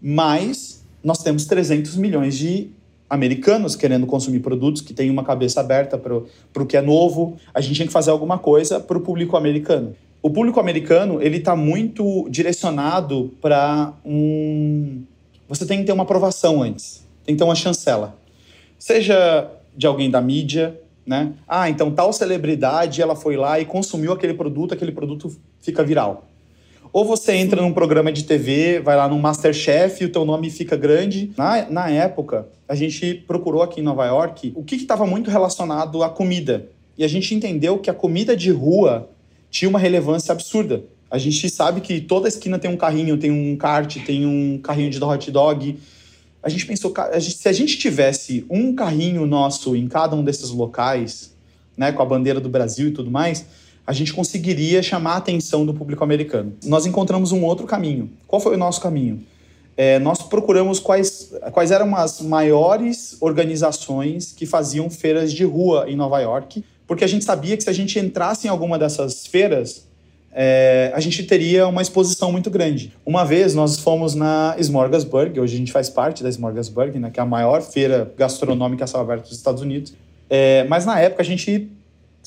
Mas nós temos 300 milhões de americanos querendo consumir produtos que têm uma cabeça aberta para o que é novo. A gente tem que fazer alguma coisa para o público americano o público americano ele está muito direcionado para um. Você tem que ter uma aprovação antes, tem que ter uma chancela, seja de alguém da mídia, né? Ah, então tal celebridade ela foi lá e consumiu aquele produto, aquele produto fica viral. Ou você entra num programa de TV, vai lá no Masterchef e o teu nome fica grande. Na, na época, a gente procurou aqui em Nova York o que estava muito relacionado à comida. E a gente entendeu que a comida de rua tinha uma relevância absurda. A gente sabe que toda esquina tem um carrinho, tem um kart, tem um carrinho de hot dog. A gente pensou, a gente, se a gente tivesse um carrinho nosso em cada um desses locais, né, com a bandeira do Brasil e tudo mais, a gente conseguiria chamar a atenção do público americano. Nós encontramos um outro caminho. Qual foi o nosso caminho? É, nós procuramos quais, quais eram as maiores organizações que faziam feiras de rua em Nova York porque a gente sabia que se a gente entrasse em alguma dessas feiras, é, a gente teria uma exposição muito grande. Uma vez nós fomos na Smorgasburg, hoje a gente faz parte da Smorgasburg, né, que é a maior feira gastronômica a céu aberto dos Estados Unidos. É, mas na época a gente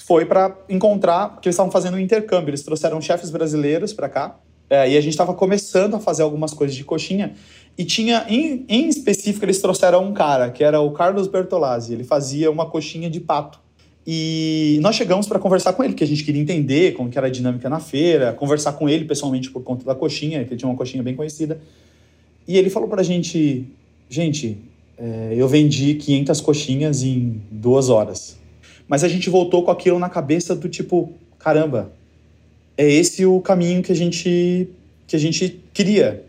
foi para encontrar, porque eles estavam fazendo um intercâmbio, eles trouxeram chefes brasileiros para cá, é, e a gente estava começando a fazer algumas coisas de coxinha, e tinha, em, em específico, eles trouxeram um cara, que era o Carlos Bertolazzi, ele fazia uma coxinha de pato. E nós chegamos para conversar com ele, que a gente queria entender como que era a dinâmica na feira, conversar com ele pessoalmente por conta da coxinha, que ele tinha uma coxinha bem conhecida. E ele falou para a gente, gente, é, eu vendi 500 coxinhas em duas horas. Mas a gente voltou com aquilo na cabeça do tipo, caramba, é esse o caminho que a gente que a gente queria.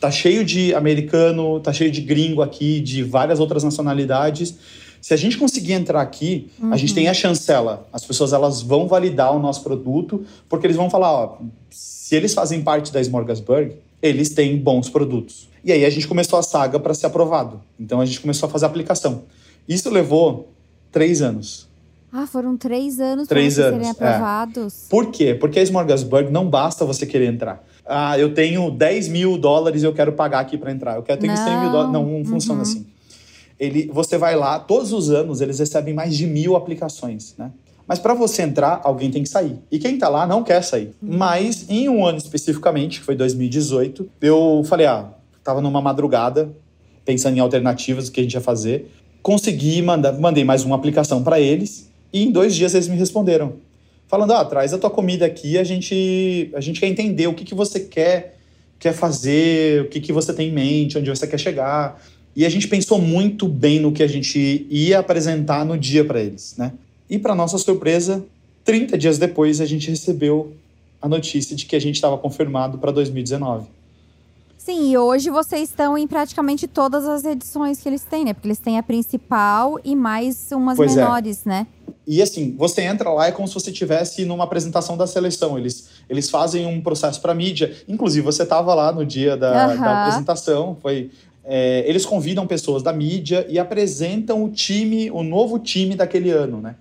Tá cheio de americano, tá cheio de gringo aqui, de várias outras nacionalidades se a gente conseguir entrar aqui, uhum. a gente tem a chancela. As pessoas elas vão validar o nosso produto, porque eles vão falar, ó, se eles fazem parte da Smorgasburg, eles têm bons produtos. E aí a gente começou a saga para ser aprovado. Então a gente começou a fazer a aplicação. Isso levou três anos. Ah, foram três anos para serem é. aprovados. É. Por quê? Porque a Smorgasburg não basta você querer entrar. Ah, eu tenho 10 mil dólares e eu quero pagar aqui para entrar. Eu quero ter 100 mil dólares. Não, não funciona uhum. assim ele, você vai lá, todos os anos eles recebem mais de mil aplicações, né? Mas para você entrar, alguém tem que sair. E quem está lá não quer sair. Uhum. Mas em um ano especificamente, que foi 2018, eu falei, ah, tava numa madrugada, pensando em alternativas, o que a gente ia fazer. Consegui mandar, mandei mais uma aplicação para eles e em dois dias eles me responderam. Falando, ah, traz a tua comida aqui, a gente, a gente quer entender o que, que você quer, quer fazer, o que, que você tem em mente, onde você quer chegar. E a gente pensou muito bem no que a gente ia apresentar no dia para eles, né? E para nossa surpresa, 30 dias depois a gente recebeu a notícia de que a gente estava confirmado para 2019. Sim, e hoje vocês estão em praticamente todas as edições que eles têm, né? Porque eles têm a principal e mais umas pois é. menores, é. né? E assim, você entra lá é como se você estivesse numa apresentação da seleção. Eles, eles fazem um processo para mídia. Inclusive, você estava lá no dia da, uhum. da apresentação. Foi é, eles convidam pessoas da mídia e apresentam o time, o novo time daquele ano, né?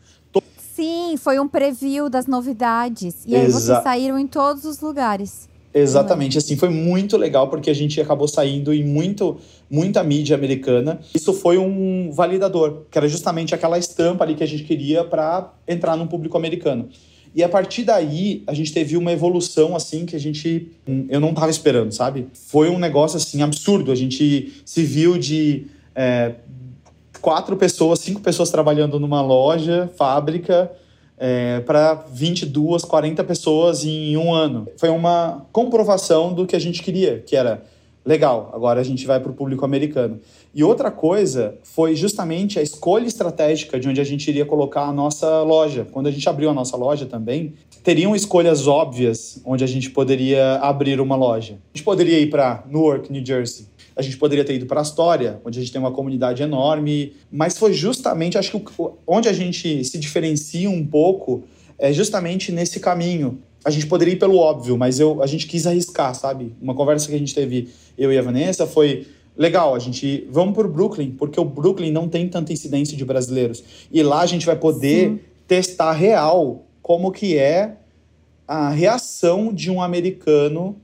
Sim, foi um preview das novidades. E aí Exa vocês saíram em todos os lugares. Exatamente, assim, foi muito legal porque a gente acabou saindo em muito, muita mídia americana. Isso foi um validador, que era justamente aquela estampa ali que a gente queria para entrar no público americano. E a partir daí, a gente teve uma evolução, assim, que a gente. Eu não estava esperando, sabe? Foi um negócio, assim, absurdo. A gente se viu de é, quatro pessoas, cinco pessoas trabalhando numa loja, fábrica, é, para 22, 40 pessoas em um ano. Foi uma comprovação do que a gente queria, que era legal, agora a gente vai para o público americano. E outra coisa foi justamente a escolha estratégica de onde a gente iria colocar a nossa loja. Quando a gente abriu a nossa loja também, teriam escolhas óbvias onde a gente poderia abrir uma loja. A gente poderia ir para Newark, New Jersey. A gente poderia ter ido para Astoria, onde a gente tem uma comunidade enorme, mas foi justamente, acho que onde a gente se diferencia um pouco é justamente nesse caminho. A gente poderia ir pelo óbvio, mas eu, a gente quis arriscar, sabe? Uma conversa que a gente teve, eu e a Vanessa, foi legal, a gente vamos para o Brooklyn, porque o Brooklyn não tem tanta incidência de brasileiros. E lá a gente vai poder Sim. testar real como que é a reação de um americano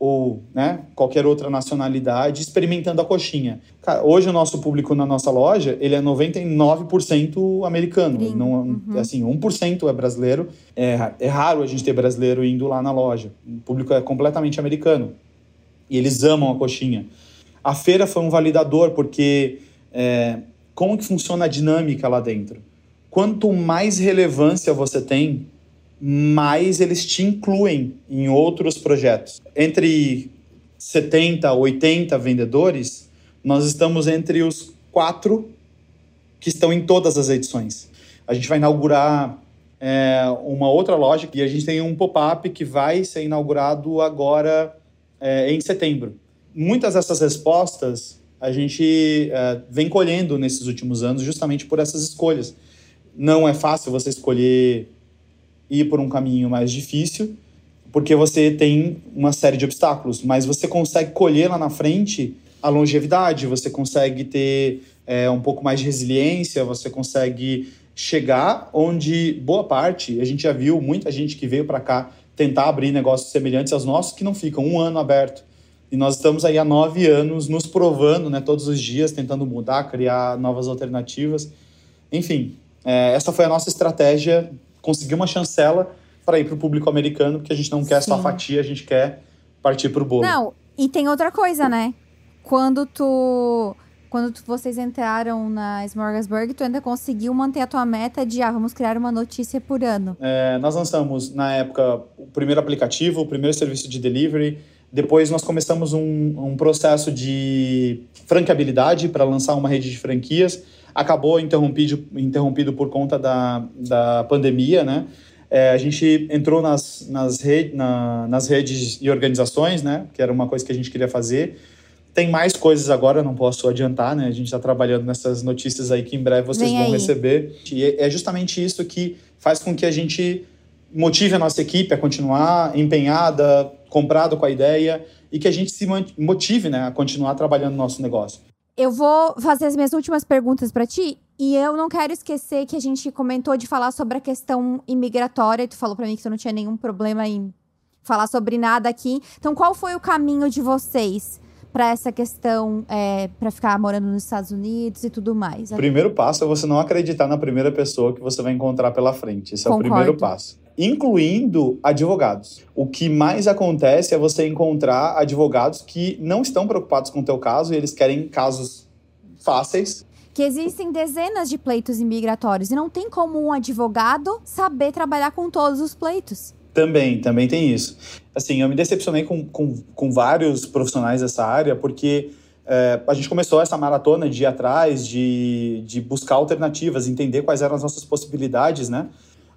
ou né, qualquer outra nacionalidade experimentando a coxinha. Cara, hoje o nosso público na nossa loja, ele é 99% americano. Não, uhum. assim, 1% é brasileiro. É, é raro a gente ter brasileiro indo lá na loja. O público é completamente americano. E eles amam a coxinha. A feira foi um validador, porque é, como que funciona a dinâmica lá dentro? Quanto mais relevância você tem, mais eles te incluem em outros projetos. Entre 70, 80 vendedores, nós estamos entre os quatro que estão em todas as edições. A gente vai inaugurar é, uma outra loja e a gente tem um pop-up que vai ser inaugurado agora é, em setembro muitas dessas respostas a gente uh, vem colhendo nesses últimos anos justamente por essas escolhas. Não é fácil você escolher ir por um caminho mais difícil, porque você tem uma série de obstáculos, mas você consegue colher lá na frente a longevidade, você consegue ter é, um pouco mais de resiliência, você consegue chegar onde boa parte, a gente já viu muita gente que veio para cá tentar abrir negócios semelhantes aos nossos que não ficam um ano aberto. E nós estamos aí há nove anos nos provando, né, todos os dias, tentando mudar, criar novas alternativas. Enfim, é, essa foi a nossa estratégia, conseguir uma chancela para ir para o público americano, porque a gente não quer Sim. só fatia, a gente quer partir para o bolo. Não, e tem outra coisa, né? Quando tu quando tu, vocês entraram na Smorgasburg, tu ainda conseguiu manter a tua meta de, ah, vamos criar uma notícia por ano. É, nós lançamos, na época, o primeiro aplicativo, o primeiro serviço de delivery. Depois nós começamos um, um processo de franqueabilidade para lançar uma rede de franquias. Acabou interrompido, interrompido por conta da, da pandemia, né? É, a gente entrou nas, nas, rede, na, nas redes e organizações, né? Que era uma coisa que a gente queria fazer. Tem mais coisas agora, não posso adiantar, né? A gente está trabalhando nessas notícias aí que em breve vocês Vem vão aí. receber. E é justamente isso que faz com que a gente motive a nossa equipe a continuar empenhada, comprado com a ideia e que a gente se motive né, a continuar trabalhando no nosso negócio. Eu vou fazer as minhas últimas perguntas para ti e eu não quero esquecer que a gente comentou de falar sobre a questão imigratória. Tu falou para mim que tu não tinha nenhum problema em falar sobre nada aqui. Então, qual foi o caminho de vocês para essa questão, é, para ficar morando nos Estados Unidos e tudo mais? O primeiro passo é você não acreditar na primeira pessoa que você vai encontrar pela frente. Esse Concordo. é o primeiro passo. Incluindo advogados. O que mais acontece é você encontrar advogados que não estão preocupados com o teu caso e eles querem casos fáceis que existem dezenas de pleitos imigratórios e não tem como um advogado saber trabalhar com todos os pleitos. Também, também tem isso. Assim, eu me decepcionei com, com, com vários profissionais dessa área, porque é, a gente começou essa maratona de ir atrás, de, de buscar alternativas, entender quais eram as nossas possibilidades, né?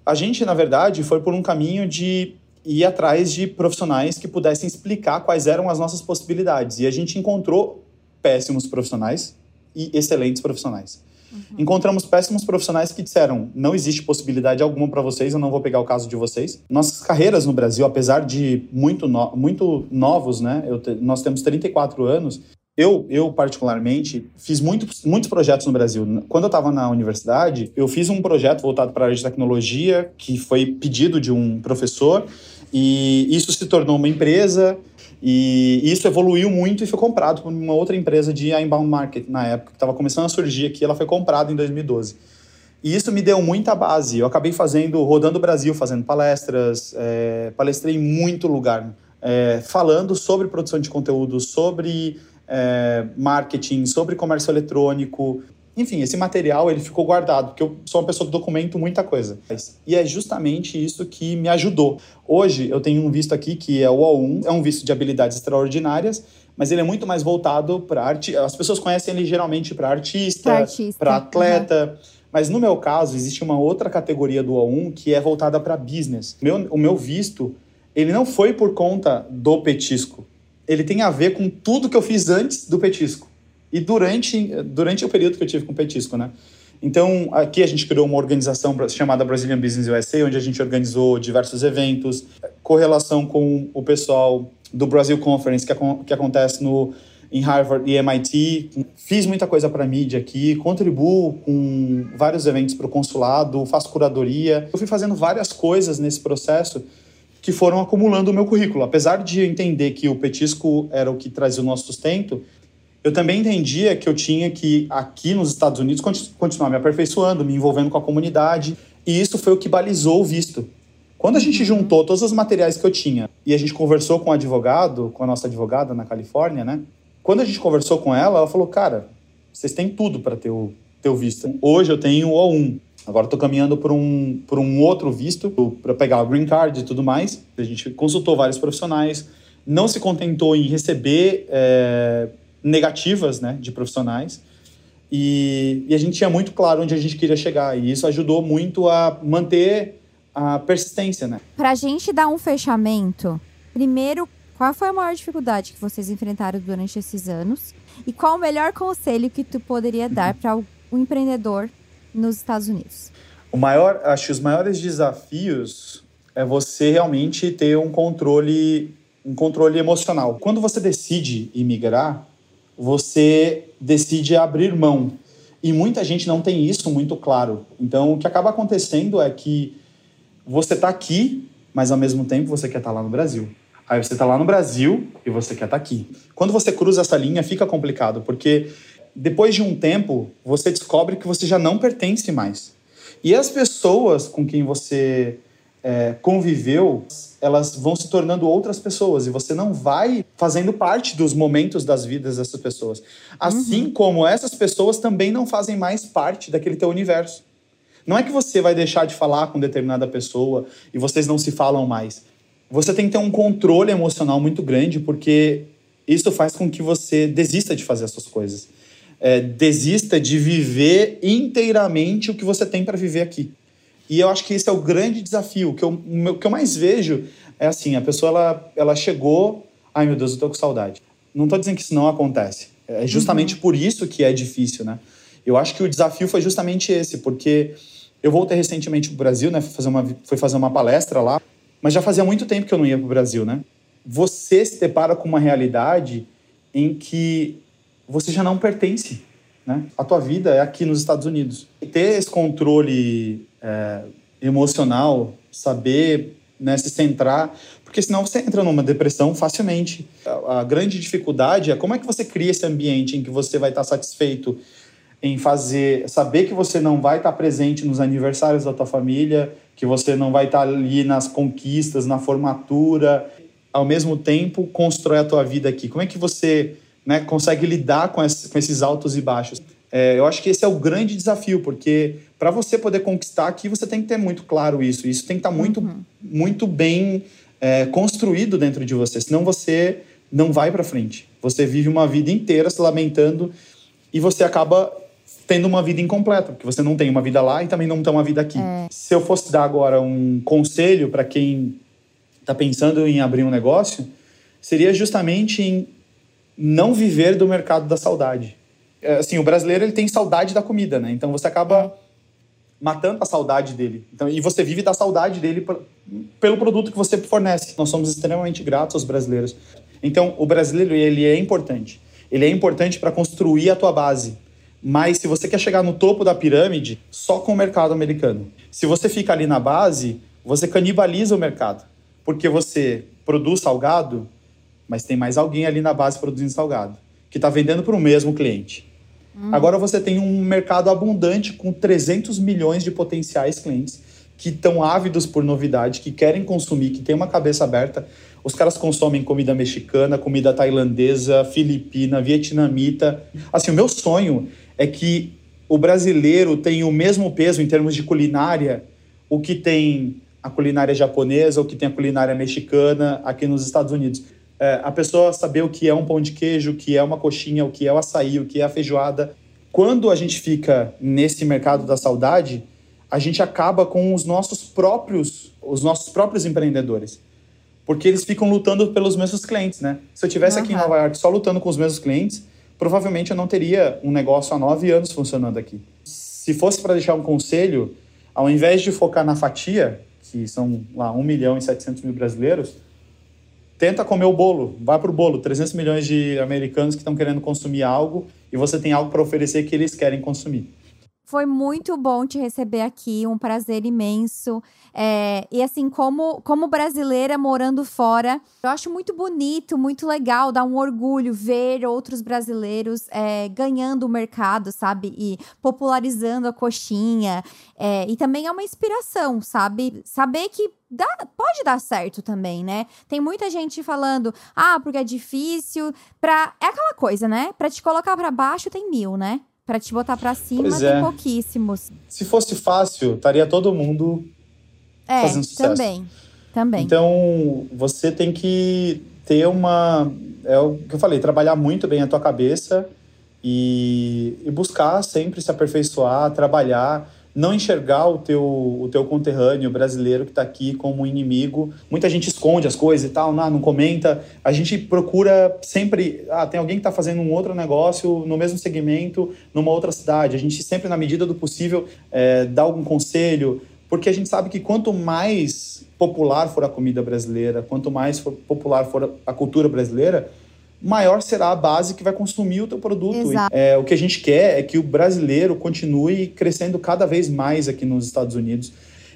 A gente, na verdade, foi por um caminho de ir atrás de profissionais que pudessem explicar quais eram as nossas possibilidades. E a gente encontrou péssimos profissionais e excelentes profissionais. Uhum. Encontramos péssimos profissionais que disseram: não existe possibilidade alguma para vocês, eu não vou pegar o caso de vocês. Nossas carreiras no Brasil, apesar de muito, no, muito novos, né? Te, nós temos 34 anos. Eu, eu, particularmente, fiz muito, muitos projetos no Brasil. Quando eu estava na universidade, eu fiz um projeto voltado para a área de tecnologia, que foi pedido de um professor, e isso se tornou uma empresa. E isso evoluiu muito e foi comprado por uma outra empresa de inbound market na época, que estava começando a surgir aqui. Ela foi comprada em 2012. E isso me deu muita base. Eu acabei fazendo, rodando o Brasil, fazendo palestras, é, palestrei em muito lugar, é, falando sobre produção de conteúdo, sobre é, marketing, sobre comércio eletrônico, enfim, esse material ele ficou guardado, porque eu sou uma pessoa que documento muita coisa. E é justamente isso que me ajudou. Hoje eu tenho um visto aqui que é o O1, é um visto de habilidades extraordinárias, mas ele é muito mais voltado para arte. As pessoas conhecem ele geralmente para artista, para atleta. Uhum. Mas no meu caso, existe uma outra categoria do O1 que é voltada para business. Meu, o meu visto, ele não foi por conta do petisco. Ele tem a ver com tudo que eu fiz antes do petisco e durante, durante o período que eu tive com o Petisco, né? Então, aqui a gente criou uma organização chamada Brazilian Business USA, onde a gente organizou diversos eventos, correlação com o pessoal do Brasil Conference, que, que acontece no, em Harvard e MIT. Fiz muita coisa para a mídia aqui, contribuo com vários eventos para o consulado, faço curadoria. Eu fui fazendo várias coisas nesse processo que foram acumulando o meu currículo. Apesar de entender que o petisco era o que trazia o nosso sustento, eu também entendia que eu tinha que, aqui nos Estados Unidos, continuar me aperfeiçoando, me envolvendo com a comunidade. E isso foi o que balizou o visto. Quando a gente uhum. juntou todos os materiais que eu tinha e a gente conversou com o advogado, com a nossa advogada na Califórnia, né? Quando a gente conversou com ela, ela falou: Cara, vocês têm tudo para ter o, ter o visto. Hoje eu tenho o O1. Agora estou caminhando por um, por um outro visto, para pegar o green card e tudo mais. A gente consultou vários profissionais, não se contentou em receber. É, negativas né, de profissionais. E, e, a gente tinha muito claro onde a gente queria chegar. E isso ajudou muito a manter a persistência, né? Para a gente dar um fechamento, primeiro, qual foi a maior dificuldade que vocês enfrentaram durante esses anos? E qual o melhor conselho que tu poderia dar para o um empreendedor nos Estados Unidos? O maior, acho que os maiores desafios é você realmente ter um controle, um controle emocional. Quando você decide imigrar, você decide abrir mão. E muita gente não tem isso muito claro. Então, o que acaba acontecendo é que você está aqui mas ao mesmo tempo você quer estar lá no Brasil. Aí você está lá no Brasil e você quer estar aqui. Quando você cruza essa linha, fica complicado, porque depois de um tempo, você descobre que você já não pertence mais. E as pessoas com quem você é, conviveu, elas vão se tornando outras pessoas e você não vai fazendo parte dos momentos das vidas dessas pessoas. Assim uhum. como essas pessoas também não fazem mais parte daquele teu universo. Não é que você vai deixar de falar com determinada pessoa e vocês não se falam mais. Você tem que ter um controle emocional muito grande, porque isso faz com que você desista de fazer essas coisas. É, desista de viver inteiramente o que você tem para viver aqui. E eu acho que esse é o grande desafio. O que eu, o que eu mais vejo é assim: a pessoa ela, ela chegou, ai meu Deus, eu tô com saudade. Não tô dizendo que isso não acontece. É justamente uhum. por isso que é difícil, né? Eu acho que o desafio foi justamente esse, porque eu voltei recentemente para o Brasil, né? Fui fazer, uma, fui fazer uma palestra lá, mas já fazia muito tempo que eu não ia para o Brasil, né? Você se depara com uma realidade em que você já não pertence, né? A tua vida é aqui nos Estados Unidos. E ter esse controle é, emocional, saber né, se centrar, porque senão você entra numa depressão facilmente. A, a, grande dificuldade é como é que você cria esse ambiente em que você vai estar satisfeito em fazer, saber que você não vai estar presente nos aniversários da tua família, que você não vai estar ali nas conquistas, na formatura, ao mesmo tempo constrói a tua vida aqui. Como é que você né, consegue lidar com, esse, com esses altos e baixos? É, eu acho que esse é o grande desafio, porque para você poder conquistar aqui, você tem que ter muito claro isso. Isso tem que estar tá muito, uhum. muito bem é, construído dentro de você, senão você não vai para frente. Você vive uma vida inteira se lamentando e você acaba tendo uma vida incompleta, porque você não tem uma vida lá e também não tem uma vida aqui. É. Se eu fosse dar agora um conselho para quem está pensando em abrir um negócio, seria justamente em não viver do mercado da saudade. É, assim, o brasileiro ele tem saudade da comida, né? Então você acaba matando a saudade dele. Então, e você vive da saudade dele pelo produto que você fornece. Nós somos extremamente gratos aos brasileiros. Então, o brasileiro ele é importante. Ele é importante para construir a tua base. Mas se você quer chegar no topo da pirâmide, só com o mercado americano. Se você fica ali na base, você canibaliza o mercado. Porque você produz salgado, mas tem mais alguém ali na base produzindo salgado, que está vendendo para o mesmo cliente. Hum. Agora você tem um mercado abundante com 300 milhões de potenciais clientes que estão ávidos por novidade, que querem consumir, que têm uma cabeça aberta. Os caras consomem comida mexicana, comida tailandesa, filipina, vietnamita. Assim, o meu sonho é que o brasileiro tenha o mesmo peso em termos de culinária, o que tem a culinária japonesa, o que tem a culinária mexicana aqui nos Estados Unidos é, a pessoa saber o que é um pão de queijo, o que é uma coxinha, o que é o açaí, o que é a feijoada. Quando a gente fica nesse mercado da saudade, a gente acaba com os nossos próprios, os nossos próprios empreendedores. Porque eles ficam lutando pelos mesmos clientes, né? Se eu tivesse uhum. aqui em Nova York só lutando com os mesmos clientes, provavelmente eu não teria um negócio há nove anos funcionando aqui. Se fosse para deixar um conselho, ao invés de focar na fatia, que são lá 1 milhão e 700 mil brasileiros, tenta comer o bolo, vai pro bolo. 300 milhões de americanos que estão querendo consumir algo e você tem algo para oferecer que eles querem consumir. Foi muito bom te receber aqui, um prazer imenso. É, e assim, como, como brasileira morando fora, eu acho muito bonito, muito legal, dá um orgulho ver outros brasileiros é, ganhando o mercado, sabe? E popularizando a coxinha. É, e também é uma inspiração, sabe? Saber que dá, pode dar certo também, né? Tem muita gente falando, ah, porque é difícil. Pra... É aquela coisa, né? Pra te colocar para baixo tem mil, né? Para te botar para cima pois tem é. pouquíssimos. Se fosse fácil, estaria todo mundo é, fazendo sucesso. Também, também. Então, você tem que ter uma... É o que eu falei, trabalhar muito bem a tua cabeça e, e buscar sempre se aperfeiçoar, trabalhar não enxergar o teu, o teu conterrâneo brasileiro que está aqui como inimigo. Muita gente esconde as coisas e tal, não, não comenta. A gente procura sempre. Ah, tem alguém que está fazendo um outro negócio no mesmo segmento, numa outra cidade. A gente sempre, na medida do possível, é, dá algum conselho, porque a gente sabe que quanto mais popular for a comida brasileira, quanto mais for popular for a cultura brasileira, maior será a base que vai consumir o teu produto. É, o que a gente quer é que o brasileiro continue crescendo cada vez mais aqui nos Estados Unidos.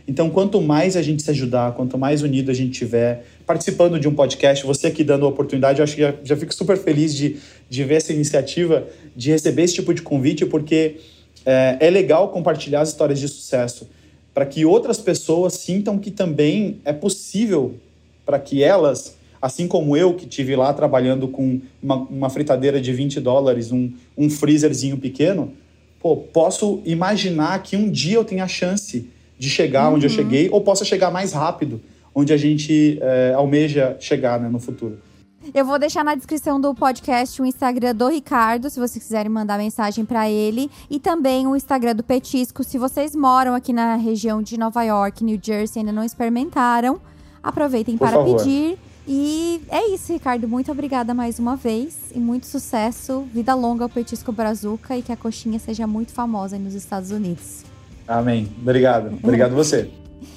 Então, quanto mais a gente se ajudar, quanto mais unido a gente tiver, participando de um podcast, você aqui dando a oportunidade, eu acho que já, já fico super feliz de, de ver essa iniciativa, de receber esse tipo de convite, porque é, é legal compartilhar as histórias de sucesso para que outras pessoas sintam que também é possível para que elas, assim como eu, que tive lá trabalhando com uma, uma fritadeira de 20 dólares, um, um freezerzinho pequeno, pô, posso imaginar que um dia eu tenha a chance de chegar uhum. onde eu uhum. cheguei ou possa chegar mais rápido onde a gente é, almeja chegar né, no futuro. Eu vou deixar na descrição do podcast o Instagram do Ricardo, se vocês quiserem mandar mensagem para ele, e também o Instagram do Petisco. Se vocês moram aqui na região de Nova York, New Jersey, ainda não experimentaram, aproveitem Por para favor. pedir. E é isso, Ricardo. Muito obrigada mais uma vez e muito sucesso. Vida longa ao Petisco Brazuca e que a coxinha seja muito famosa nos Estados Unidos. Amém. Obrigado. Obrigado você.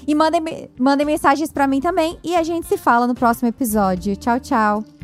E mandem, mandem mensagens para mim também e a gente se fala no próximo episódio. Tchau, tchau.